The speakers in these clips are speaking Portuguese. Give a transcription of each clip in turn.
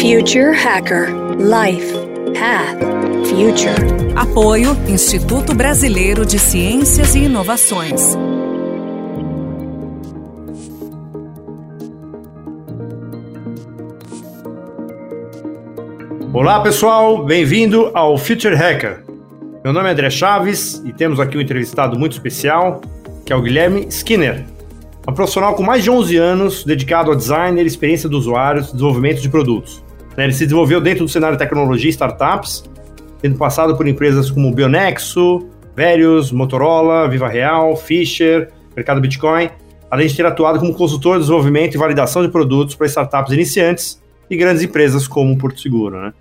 Future Hacker Life Path Future. Apoio Instituto Brasileiro de Ciências e Inovações. Olá pessoal, bem-vindo ao Future Hacker. Meu nome é André Chaves e temos aqui um entrevistado muito especial, que é o Guilherme Skinner, um profissional com mais de 11 anos dedicado a design, experiência do usuário, desenvolvimento de produtos. Né, ele se desenvolveu dentro do cenário de tecnologia e startups, tendo passado por empresas como Bionexo, Verius, Motorola, Viva Real, Fisher, Mercado Bitcoin, além de ter atuado como consultor de desenvolvimento e validação de produtos para startups iniciantes e grandes empresas como Porto Seguro. Né?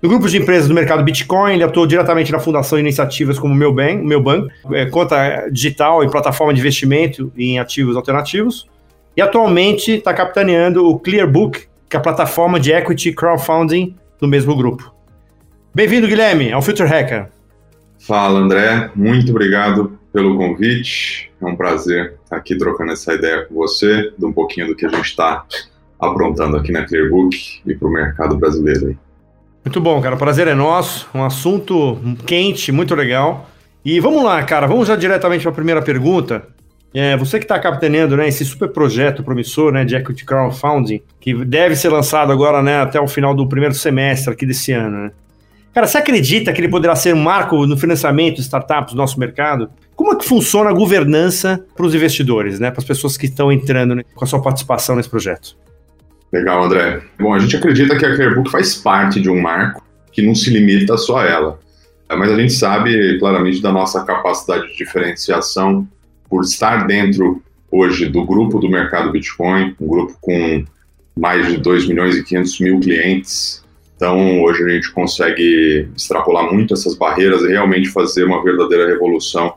No grupo de empresas do mercado Bitcoin, ele atuou diretamente na fundação de iniciativas como o Meu Bank, Meu Banco, é, conta digital e plataforma de investimento em ativos alternativos. E atualmente está capitaneando o Clearbook, que é a plataforma de equity crowdfunding do mesmo grupo. Bem-vindo, Guilherme, ao Future Hacker. Fala, André. Muito obrigado pelo convite. É um prazer estar aqui trocando essa ideia com você, de um pouquinho do que a gente está aprontando aqui na Clearbook e para o mercado brasileiro. Muito bom, cara. O prazer é nosso. Um assunto quente, muito legal. E vamos lá, cara. Vamos já diretamente para a primeira pergunta. É, você que está capitaneando né, esse super projeto promissor né, de Equity Crowdfunding, que deve ser lançado agora né, até o final do primeiro semestre aqui desse ano. Né? Cara, você acredita que ele poderá ser um marco no financiamento de startups do nosso mercado? Como é que funciona a governança para os investidores, né, para as pessoas que estão entrando né, com a sua participação nesse projeto? Legal, André. Bom, a gente acredita que a Clearbook faz parte de um marco que não se limita só a ela. Mas a gente sabe claramente da nossa capacidade de diferenciação por estar dentro hoje do grupo do mercado Bitcoin, um grupo com mais de 2 milhões e 500 mil clientes. Então, hoje a gente consegue extrapolar muito essas barreiras e realmente fazer uma verdadeira revolução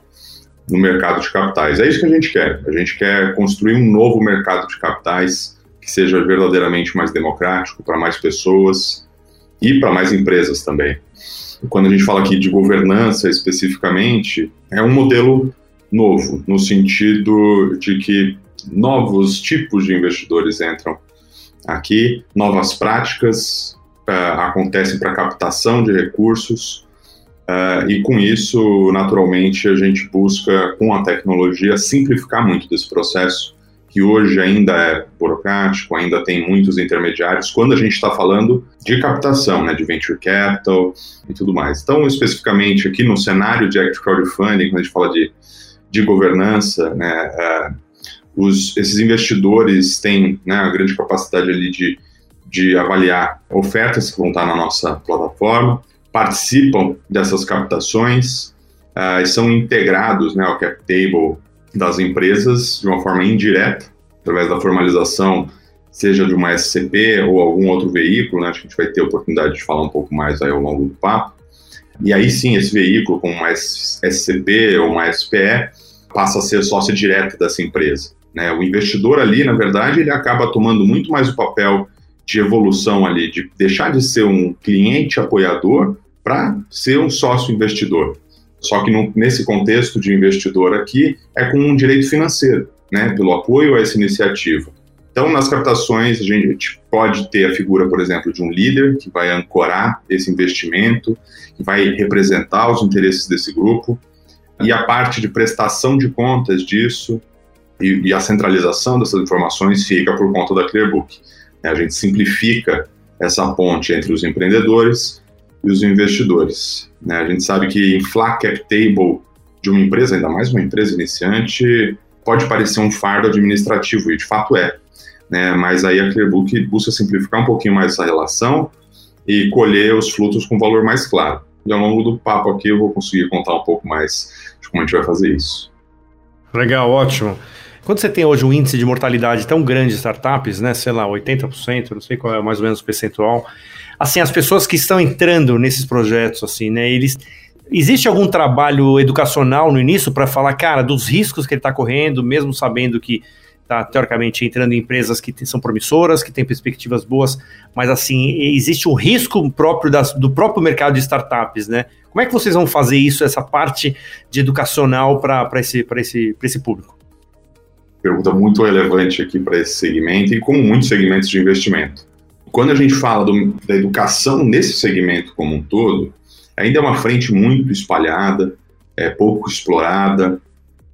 no mercado de capitais. É isso que a gente quer. A gente quer construir um novo mercado de capitais que seja verdadeiramente mais democrático para mais pessoas e para mais empresas também. Quando a gente fala aqui de governança especificamente, é um modelo novo, no sentido de que novos tipos de investidores entram aqui, novas práticas uh, acontecem para captação de recursos, uh, e com isso, naturalmente, a gente busca, com a tecnologia, simplificar muito desse processo que hoje ainda é burocrático, ainda tem muitos intermediários, quando a gente está falando de captação, né, de venture capital e tudo mais. Então, especificamente aqui no cenário de Act Crowdfunding, quando a gente fala de, de governança, né, é, os, esses investidores têm né, a grande capacidade ali de, de avaliar ofertas que vão estar na nossa plataforma, participam dessas captações, uh, são integrados né, ao cap table das empresas de uma forma indireta, através da formalização, seja de uma SCP ou algum outro veículo, né? acho que a gente vai ter oportunidade de falar um pouco mais aí ao longo do papo. E aí sim, esse veículo, como uma SCP ou uma SPE, passa a ser sócio direto dessa empresa. Né? O investidor ali, na verdade, ele acaba tomando muito mais o papel de evolução ali, de deixar de ser um cliente apoiador para ser um sócio investidor. Só que no, nesse contexto de investidor aqui, é com um direito financeiro, né, pelo apoio a essa iniciativa. Então, nas captações, a gente pode ter a figura, por exemplo, de um líder que vai ancorar esse investimento, que vai representar os interesses desse grupo, e a parte de prestação de contas disso e, e a centralização dessas informações fica por conta da Clearbook. A gente simplifica essa ponte entre os empreendedores e os investidores. Né? A gente sabe que inflar cap table de uma empresa, ainda mais uma empresa iniciante, pode parecer um fardo administrativo, e de fato é. Né? Mas aí a Clearbook busca simplificar um pouquinho mais essa relação e colher os frutos com valor mais claro. E ao longo do papo aqui eu vou conseguir contar um pouco mais de como a gente vai fazer isso. Legal, ótimo. Quando você tem hoje um índice de mortalidade tão grande de startups, né, sei lá, 80%, não sei qual é mais ou menos o percentual, assim, as pessoas que estão entrando nesses projetos, assim, né, eles... Existe algum trabalho educacional no início para falar, cara, dos riscos que ele está correndo, mesmo sabendo que está teoricamente entrando em empresas que são promissoras, que têm perspectivas boas, mas assim, existe um risco próprio das, do próprio mercado de startups, né? Como é que vocês vão fazer isso, essa parte de educacional para esse, esse, esse público? Pergunta muito relevante aqui para esse segmento e como muitos segmentos de investimento quando a gente fala do, da educação nesse segmento como um todo, ainda é uma frente muito espalhada, é pouco explorada,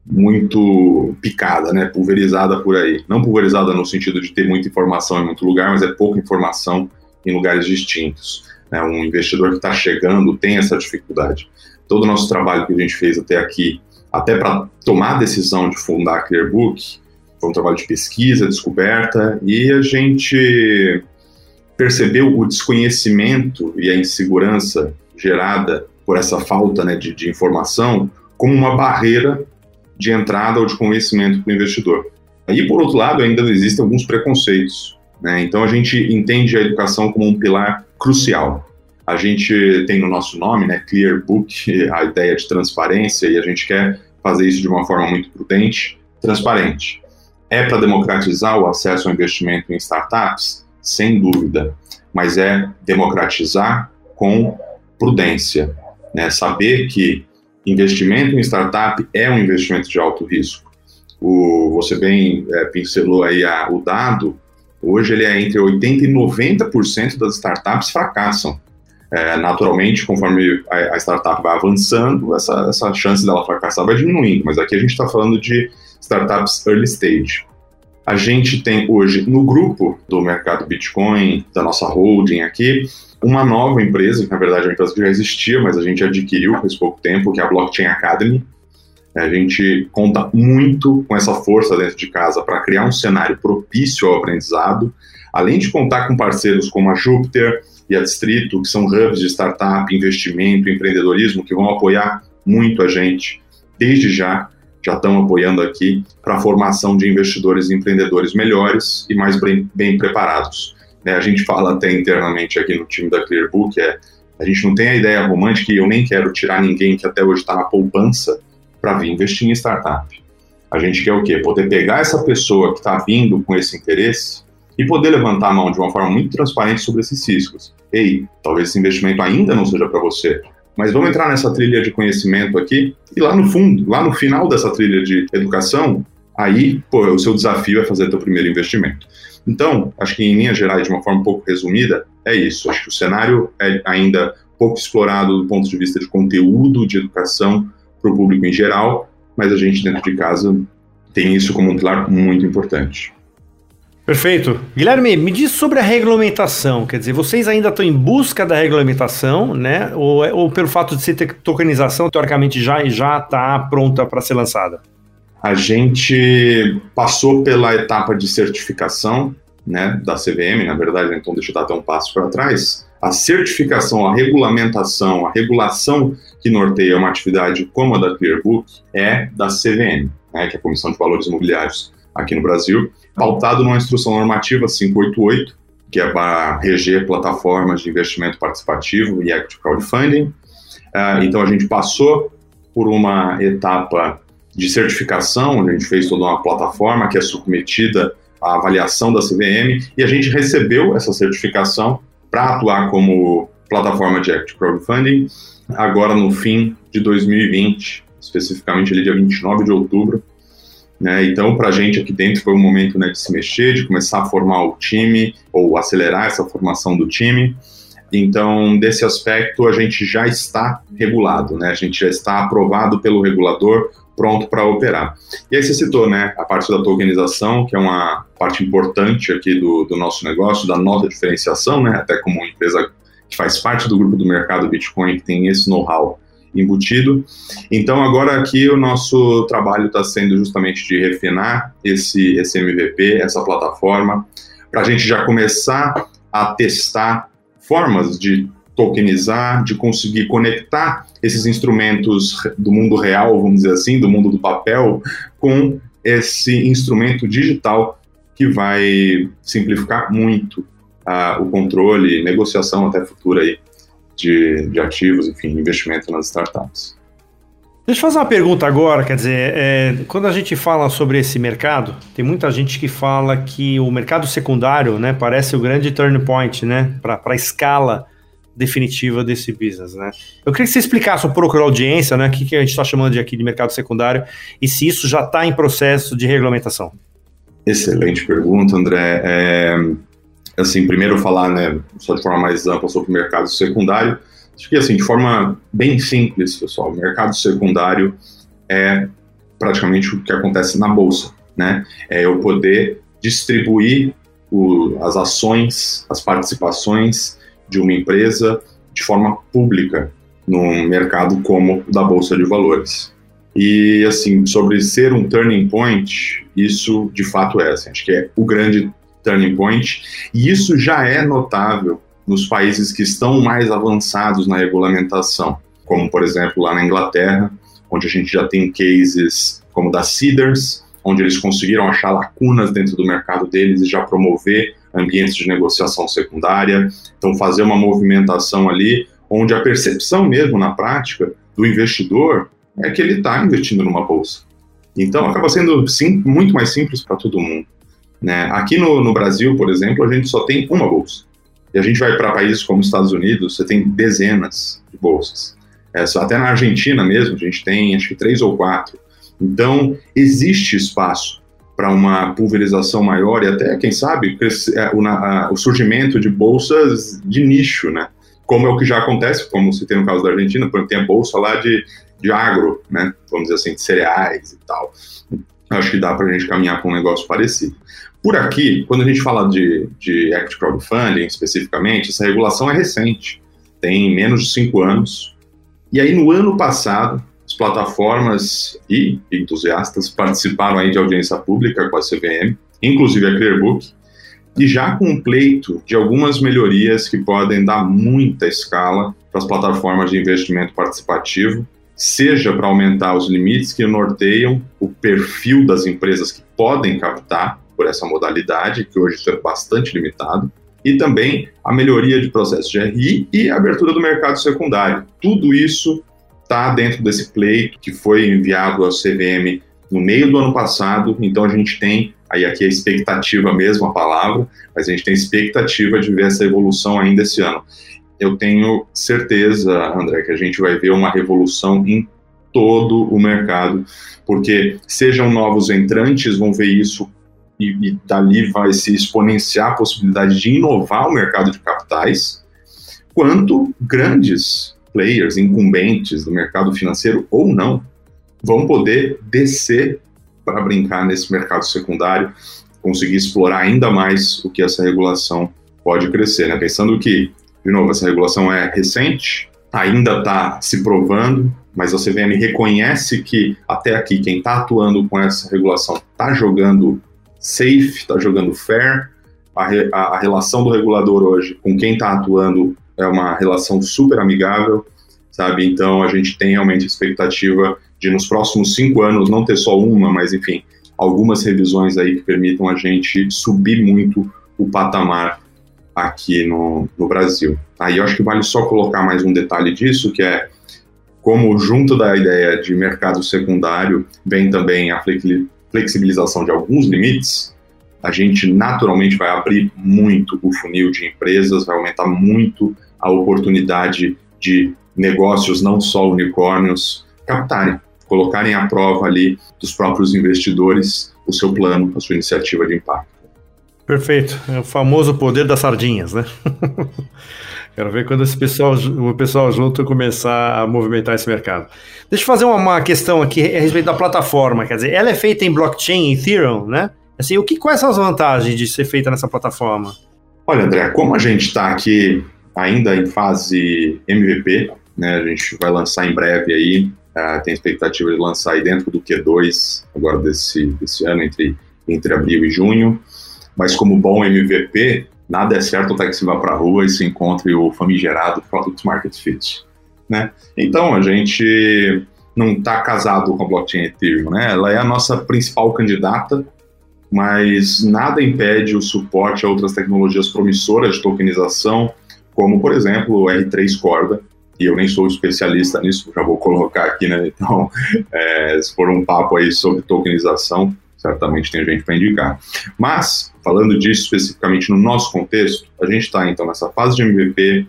muito picada, né, pulverizada por aí. Não pulverizada no sentido de ter muita informação em muito lugar, mas é pouca informação em lugares distintos. Né? Um investidor que está chegando tem essa dificuldade. Todo o nosso trabalho que a gente fez até aqui, até para tomar a decisão de fundar a Clearbook, foi um trabalho de pesquisa, descoberta, e a gente percebeu o desconhecimento e a insegurança gerada por essa falta né, de, de informação como uma barreira de entrada ou de conhecimento para o investidor. E, por outro lado, ainda existem alguns preconceitos. Né? Então, a gente entende a educação como um pilar crucial. A gente tem no nosso nome, né, Clear Book, a ideia de transparência, e a gente quer fazer isso de uma forma muito prudente, transparente. É para democratizar o acesso ao investimento em startups? Sem dúvida, mas é democratizar com prudência. Né? Saber que investimento em startup é um investimento de alto risco. O, você bem é, pincelou aí a, o dado, hoje ele é entre 80% e 90% das startups fracassam. É, naturalmente, conforme a, a, startup vai avançando, essa, essa chance dela fracassar vai diminuindo, mas aqui a gente está falando de startups early stage. A gente tem hoje no grupo do mercado Bitcoin, da nossa holding aqui, uma nova empresa, que na verdade é uma empresa que já existia, mas a gente adquiriu faz pouco tempo, que é a Blockchain Academy. A gente conta muito com essa força dentro de casa para criar um cenário propício ao aprendizado, além de contar com parceiros como a Júpiter e a Distrito, que são hubs de startup, investimento, empreendedorismo, que vão apoiar muito a gente desde já, já estão apoiando aqui para a formação de investidores e empreendedores melhores e mais bem, bem preparados. Né, a gente fala até internamente aqui no time da Clearbook, é, a gente não tem a ideia romântica e eu nem quero tirar ninguém que até hoje está na poupança para vir investir em startup. A gente quer o quê? Poder pegar essa pessoa que está vindo com esse interesse e poder levantar a mão de uma forma muito transparente sobre esses riscos. Ei, talvez esse investimento ainda não seja para você, mas vamos entrar nessa trilha de conhecimento aqui e lá no fundo, lá no final dessa trilha de educação, aí, pô, o seu desafio é fazer teu primeiro investimento. Então, acho que em linhas gerais, de uma forma um pouco resumida, é isso. Acho que o cenário é ainda pouco explorado do ponto de vista de conteúdo, de educação para o público em geral, mas a gente dentro de casa tem isso como um pilar muito importante. Perfeito. Guilherme, me diz sobre a regulamentação. Quer dizer, vocês ainda estão em busca da regulamentação, né? Ou, é, ou pelo fato de ser tokenização, teoricamente já já está pronta para ser lançada? A gente passou pela etapa de certificação né, da CVM, na verdade, então deixa eu dar até um passo para trás. A certificação, a regulamentação, a regulação que norteia uma atividade como a da Clearbook é da CVM, né, que é a Comissão de Valores Imobiliários aqui no Brasil, pautado numa instrução normativa 588, que é para reger plataformas de investimento participativo e equity crowdfunding. Uh, então a gente passou por uma etapa de certificação, a gente fez toda uma plataforma que é submetida à avaliação da CVM e a gente recebeu essa certificação para atuar como plataforma de Act Crowdfunding agora no fim de 2020, especificamente ali dia 29 de outubro. Né? Então, para a gente aqui dentro foi um momento né, de se mexer, de começar a formar o time ou acelerar essa formação do time. Então, desse aspecto, a gente já está regulado, né? a gente já está aprovado pelo regulador pronto para operar. E aí você citou, né, a parte da tokenização, que é uma parte importante aqui do, do nosso negócio, da nossa diferenciação, né, até como empresa que faz parte do grupo do mercado Bitcoin, que tem esse know-how embutido. Então, agora aqui o nosso trabalho está sendo justamente de refinar esse, esse MVP, essa plataforma, para a gente já começar a testar formas de tokenizar, de conseguir conectar esses instrumentos do mundo real, vamos dizer assim, do mundo do papel, com esse instrumento digital que vai simplificar muito uh, o controle, negociação até futura aí de, de ativos, enfim, investimento nas startups. Deixa eu fazer uma pergunta agora, quer dizer, é, quando a gente fala sobre esse mercado, tem muita gente que fala que o mercado secundário, né, parece o grande turn point, né, para a escala definitiva desse business, né? Eu queria que você explicasse um pouco para a audiência, né, o que, que a gente está chamando de aqui de mercado secundário e se isso já está em processo de regulamentação. Excelente pergunta, André. É, assim, primeiro falar, né, só de forma mais ampla sobre o mercado secundário. Acho que, assim, de forma bem simples, pessoal, o mercado secundário é praticamente o que acontece na bolsa, né? É eu poder distribuir o, as ações, as participações de uma empresa de forma pública num mercado como o da bolsa de valores. E assim, sobre ser um turning point, isso de fato é, assim, acho que é o grande turning point, e isso já é notável nos países que estão mais avançados na regulamentação, como por exemplo lá na Inglaterra, onde a gente já tem cases como da Cedars, onde eles conseguiram achar lacunas dentro do mercado deles e já promover ambientes de negociação secundária, então fazer uma movimentação ali onde a percepção mesmo na prática do investidor é que ele está investindo numa bolsa. Então acaba sendo sim, muito mais simples para todo mundo. Né? Aqui no, no Brasil, por exemplo, a gente só tem uma bolsa. E a gente vai para países como os Estados Unidos, você tem dezenas de bolsas. É, até na Argentina mesmo, a gente tem acho que três ou quatro. Então, existe espaço para uma pulverização maior e até, quem sabe, é, o, surgimento de bolsas de nicho, né? Como é o que já acontece, como se tem no caso da Argentina, por exemplo, tem a bolsa lá de, de agro, né? Vamos dizer assim, de cereais e tal. Acho que dá para a gente caminhar com um negócio parecido. Por aqui, quando a gente fala de, de Act Crowdfunding especificamente, essa regulação é recente, tem menos de cinco anos. E aí, no ano passado, as plataformas e entusiastas participaram aí de audiência pública com a CVM, inclusive a Clearbook, e já com um pleito de algumas melhorias que podem dar muita escala para as plataformas de investimento participativo, seja para aumentar os limites que norteiam o perfil das empresas que podem captar por essa modalidade, que hoje é bastante limitado, e também a melhoria de processos de RI e a abertura do mercado secundário. Tudo isso está dentro desse pleito que foi enviado ao CVM no meio do ano passado, então a gente tem, aí aqui a expectativa mesmo a palavra, mas a gente tem expectativa de ver essa evolução ainda esse ano. Eu tenho certeza, André, que a gente vai ver uma revolução em todo o mercado, porque sejam novos entrantes, vão ver isso e, e dali vai se exponenciar a possibilidade de inovar o mercado de capitais, quanto grandes players, incumbentes do mercado financeiro ou não, vão poder descer para brincar nesse mercado secundário, conseguir explorar ainda mais o que essa regulação pode crescer. Né? Pensando que, de novo, essa regulação é recente, ainda está se provando, mas a CVM reconhece que até aqui quem está atuando com essa regulação está jogando safe, está jogando fair. A, re, a, a, relação do regulador hoje com quem está atuando é uma relação super amigável, sabe? Então a gente tem realmente expectativa de nos próximos cinco anos não ter só uma, mas enfim, algumas revisões aí que permitam a gente subir muito o patamar aqui no, no Brasil. Aí eu acho que vale só colocar mais um detalhe disso, que é como junto da ideia de mercado secundário vem também a flexibilização de alguns limites, a gente naturalmente vai abrir muito o funil de empresas, vai aumentar muito a oportunidade de negócios, não só unicórnios, captarem, colocarem à prova ali dos próprios investidores o seu plano, a sua iniciativa de impacto. Perfeito. É o famoso poder das sardinhas, né? Quero ver quando esse pessoal, o pessoal junto começar a movimentar esse mercado. Deixa eu fazer uma, uma, questão aqui a respeito da plataforma. Quer dizer, ela é feita em blockchain, Ethereum, né? Assim, o que, quais são as vantagens de ser feita nessa plataforma? Olha, André, como a gente está aqui ainda em fase MVP, né? A gente vai lançar em breve aí, uh, tem expectativa de lançar aí dentro do Q2 agora desse, desse ano, entre, entre abril e junho. Mas como bom MVP, nada é certo até que se vá para a rua e se encontre o famigerado Product Market Fit. Né? Então, a gente não está casado com a blockchain Ethereum, né? ela é a nossa principal candidata, mas nada impede o suporte a outras tecnologias promissoras de tokenização, como, por exemplo, o R3 Corda, e eu nem sou especialista nisso, já vou colocar aqui, né? Então, é, se for um papo aí sobre tokenização, certamente tem gente para indicar. Mas, falando disso especificamente no nosso contexto, a gente está então nessa fase de MVP,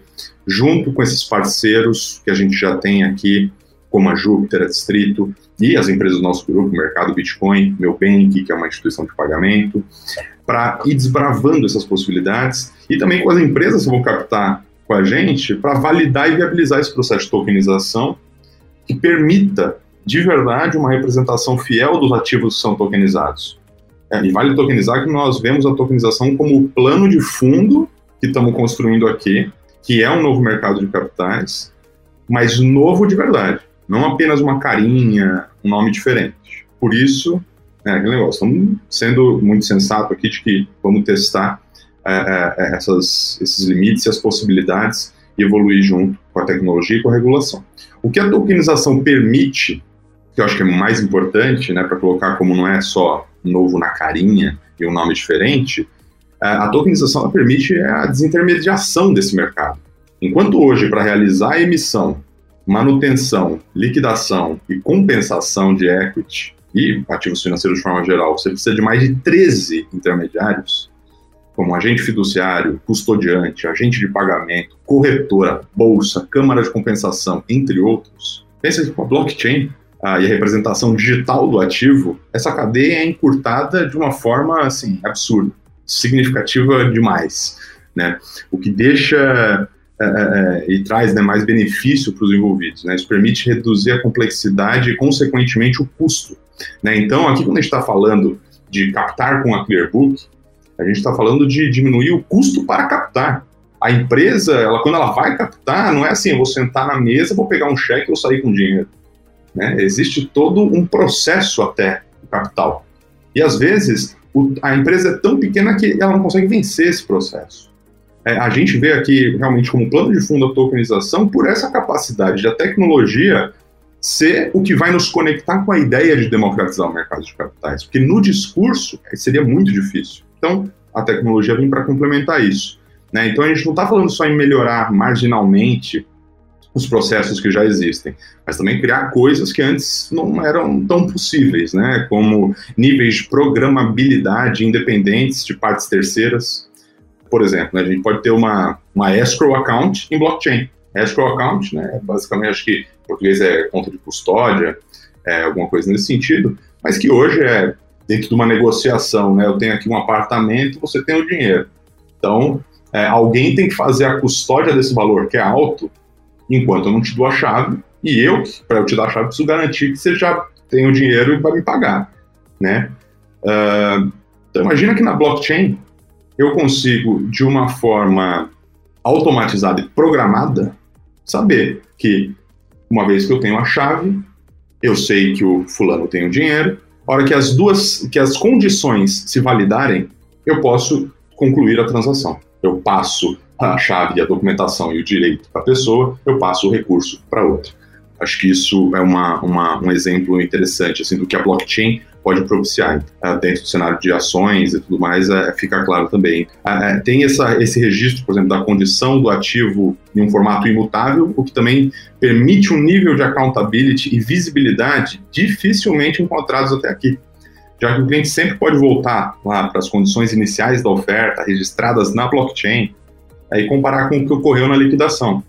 junto com esses parceiros que a gente já tem aqui, como a Júpiter, a Distrito, e as empresas do nosso grupo, Mercado Bitcoin, Meu Bank, que é uma instituição de pagamento, para ir desbravando essas possibilidades e também com as empresas que vão captar com a gente para validar e viabilizar esse processo de tokenização que permita de verdade uma representação fiel dos ativos que são tokenizados. É, e vale tokenizar que nós vemos a tokenização como o plano de fundo que estamos construindo aqui, que é um novo mercado de capitais, mas novo de verdade, não apenas uma carinha, um nome diferente. Por isso, é negócio, estamos sendo muito sensato aqui de que vamos testar é, é, é, essas, esses limites e as possibilidades e evoluir junto com a tecnologia e com a regulação. O que a tokenização permite, que eu acho que é mais importante, né, para colocar como não é só novo na carinha e um nome diferente, é, a tokenização permite a desintermediação desse mercado. Enquanto hoje, para realizar a emissão, manutenção, liquidação e compensação de equity e ativos financeiros de forma geral, você precisa de mais de 13 intermediários, como agente fiduciário, custodiante, agente de pagamento, corretora, bolsa, câmara de compensação, entre outros. Pensa que com a blockchain ah, e a representação digital do ativo, essa cadeia é encurtada de uma forma assim absurda, significativa demais, né? O que deixa é, é, é, e traz né, mais benefício para os envolvidos. Né? Isso permite reduzir a complexidade e, consequentemente, o custo. Né? Então, aqui, quando a gente está falando de captar com a Clearbook, a gente está falando de diminuir o custo para captar. A empresa, ela, quando ela vai captar, não é assim, eu vou sentar na mesa, vou pegar um cheque e vou sair com dinheiro. Né? Existe todo um processo até o capital. E, às vezes, o, a empresa é tão pequena que ela não consegue vencer esse processo é, a gente vê aqui realmente como plano de fundo a tokenização por essa capacidade da tecnologia ser o que vai nos conectar com a ideia de democratizar o mercado de capitais, porque no discurso seria muito difícil. Então, a tecnologia vem para complementar isso. Né? Então, a gente não está falando só em melhorar marginalmente os processos que já existem, mas também criar coisas que antes não eram tão possíveis, né? como níveis de programabilidade independentes de partes terceiras, por exemplo, né, a gente pode ter uma, uma escrow account em blockchain. Escrow account, né, basicamente, acho que em português é conta de custódia, é, alguma coisa nesse sentido, mas que hoje é dentro de uma negociação, né, eu tenho aqui um apartamento, você tem o dinheiro. Então, é, alguém tem que fazer a custódia desse valor, que é alto, enquanto eu não te dou a chave, e eu, para eu te dar a chave, preciso garantir que você já tem o dinheiro vai me pagar, né? Uh, então, imagina que na blockchain, eu consigo, de uma forma automatizada e programada, saber que, uma vez que eu tenho a chave, eu sei que o fulano tem o dinheiro, a hora que as duas, que as condições se validarem, eu posso concluir a transação. Eu passo a chave, a documentação e o direito para a pessoa, eu passo o recurso para outra. Acho que isso é uma, uma, um exemplo interessante assim, do que a blockchain pode propiciar. Uh, dentro do cenário de ações e tudo mais, uh, fica claro também. Uh, tem essa, esse registro, por exemplo, da condição do ativo em um formato imutável, o que também permite um nível de accountability e visibilidade dificilmente encontrados até aqui. Já que o cliente sempre pode voltar lá para as condições iniciais da oferta, registradas na blockchain, e comparar com o que ocorreu na liquidação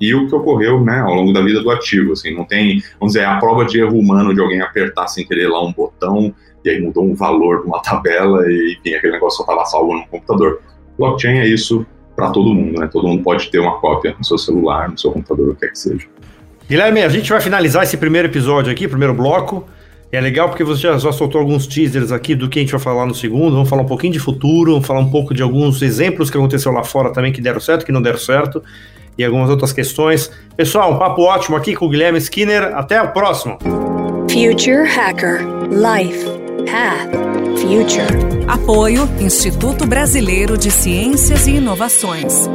e o que ocorreu né, ao longo da vida do ativo. Assim, não tem, vamos dizer, a prova de erro humano de alguém apertar sem querer lá um botão e aí mudou um valor de uma tabela e enfim, aquele negócio só estava salvo no computador. Blockchain é isso para todo mundo, né? Todo mundo pode ter uma cópia no seu celular, no seu computador, o que quer que seja. Guilherme, a gente vai finalizar esse primeiro episódio aqui, primeiro bloco. É legal porque você já, já soltou alguns teasers aqui do que a gente vai falar no segundo. Vamos falar um pouquinho de futuro, vamos falar um pouco de alguns exemplos que aconteceu lá fora também que deram certo, que não deram certo e algumas outras questões. Pessoal, um papo ótimo aqui com o Guilherme Skinner. Até o próximo. Future Hacker Life Path Future. Apoio Instituto Brasileiro de Ciências e Inovações.